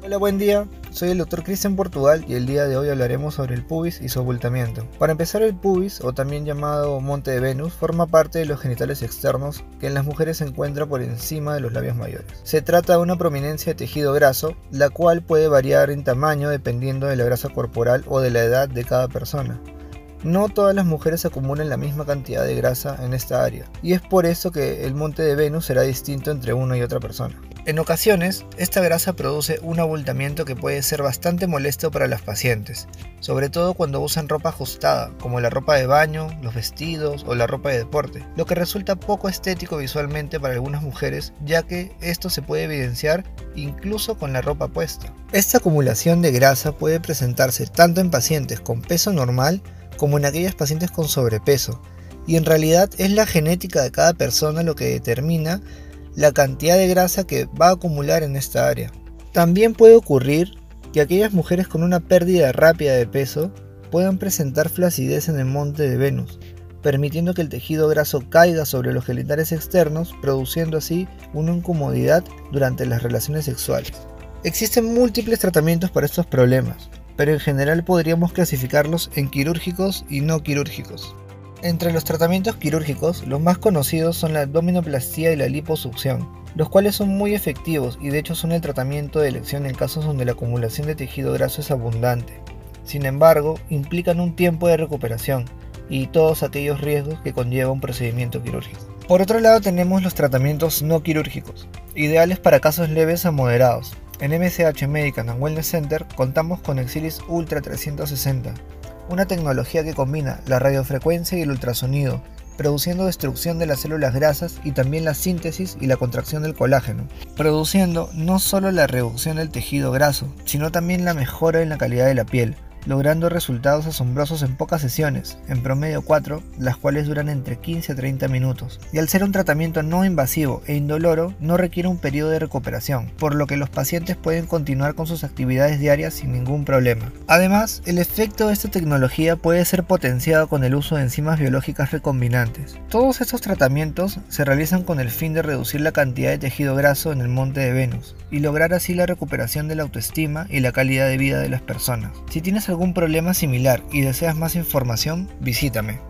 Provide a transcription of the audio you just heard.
Hola, buen día. Soy el Dr. Cristian Portugal y el día de hoy hablaremos sobre el pubis y su abultamiento. Para empezar, el pubis, o también llamado monte de Venus, forma parte de los genitales externos que en las mujeres se encuentra por encima de los labios mayores. Se trata de una prominencia de tejido graso, la cual puede variar en tamaño dependiendo de la grasa corporal o de la edad de cada persona. No todas las mujeres acumulan la misma cantidad de grasa en esta área, y es por eso que el monte de Venus será distinto entre una y otra persona. En ocasiones, esta grasa produce un abultamiento que puede ser bastante molesto para las pacientes, sobre todo cuando usan ropa ajustada, como la ropa de baño, los vestidos o la ropa de deporte, lo que resulta poco estético visualmente para algunas mujeres, ya que esto se puede evidenciar incluso con la ropa puesta. Esta acumulación de grasa puede presentarse tanto en pacientes con peso normal como en aquellas pacientes con sobrepeso, y en realidad es la genética de cada persona lo que determina la cantidad de grasa que va a acumular en esta área. También puede ocurrir que aquellas mujeres con una pérdida rápida de peso puedan presentar flacidez en el monte de Venus, permitiendo que el tejido graso caiga sobre los genitales externos, produciendo así una incomodidad durante las relaciones sexuales. Existen múltiples tratamientos para estos problemas, pero en general podríamos clasificarlos en quirúrgicos y no quirúrgicos. Entre los tratamientos quirúrgicos, los más conocidos son la abdominoplastía y la liposucción, los cuales son muy efectivos y de hecho son el tratamiento de elección en casos donde la acumulación de tejido graso es abundante. Sin embargo, implican un tiempo de recuperación y todos aquellos riesgos que conlleva un procedimiento quirúrgico. Por otro lado tenemos los tratamientos no quirúrgicos, ideales para casos leves a moderados, en MCH Medical and Wellness Center contamos con Exilis Ultra 360, una tecnología que combina la radiofrecuencia y el ultrasonido, produciendo destrucción de las células grasas y también la síntesis y la contracción del colágeno, produciendo no solo la reducción del tejido graso, sino también la mejora en la calidad de la piel, logrando resultados asombrosos en pocas sesiones, en promedio 4, las cuales duran entre 15 a 30 minutos. Y al ser un tratamiento no invasivo e indoloro, no requiere un periodo de recuperación, por lo que los pacientes pueden continuar con sus actividades diarias sin ningún problema. Además, el efecto de esta tecnología puede ser potenciado con el uso de enzimas biológicas recombinantes. Todos estos tratamientos se realizan con el fin de reducir la cantidad de tejido graso en el monte de Venus y lograr así la recuperación de la autoestima y la calidad de vida de las personas. Si tienes algún problema similar y deseas más información, visítame.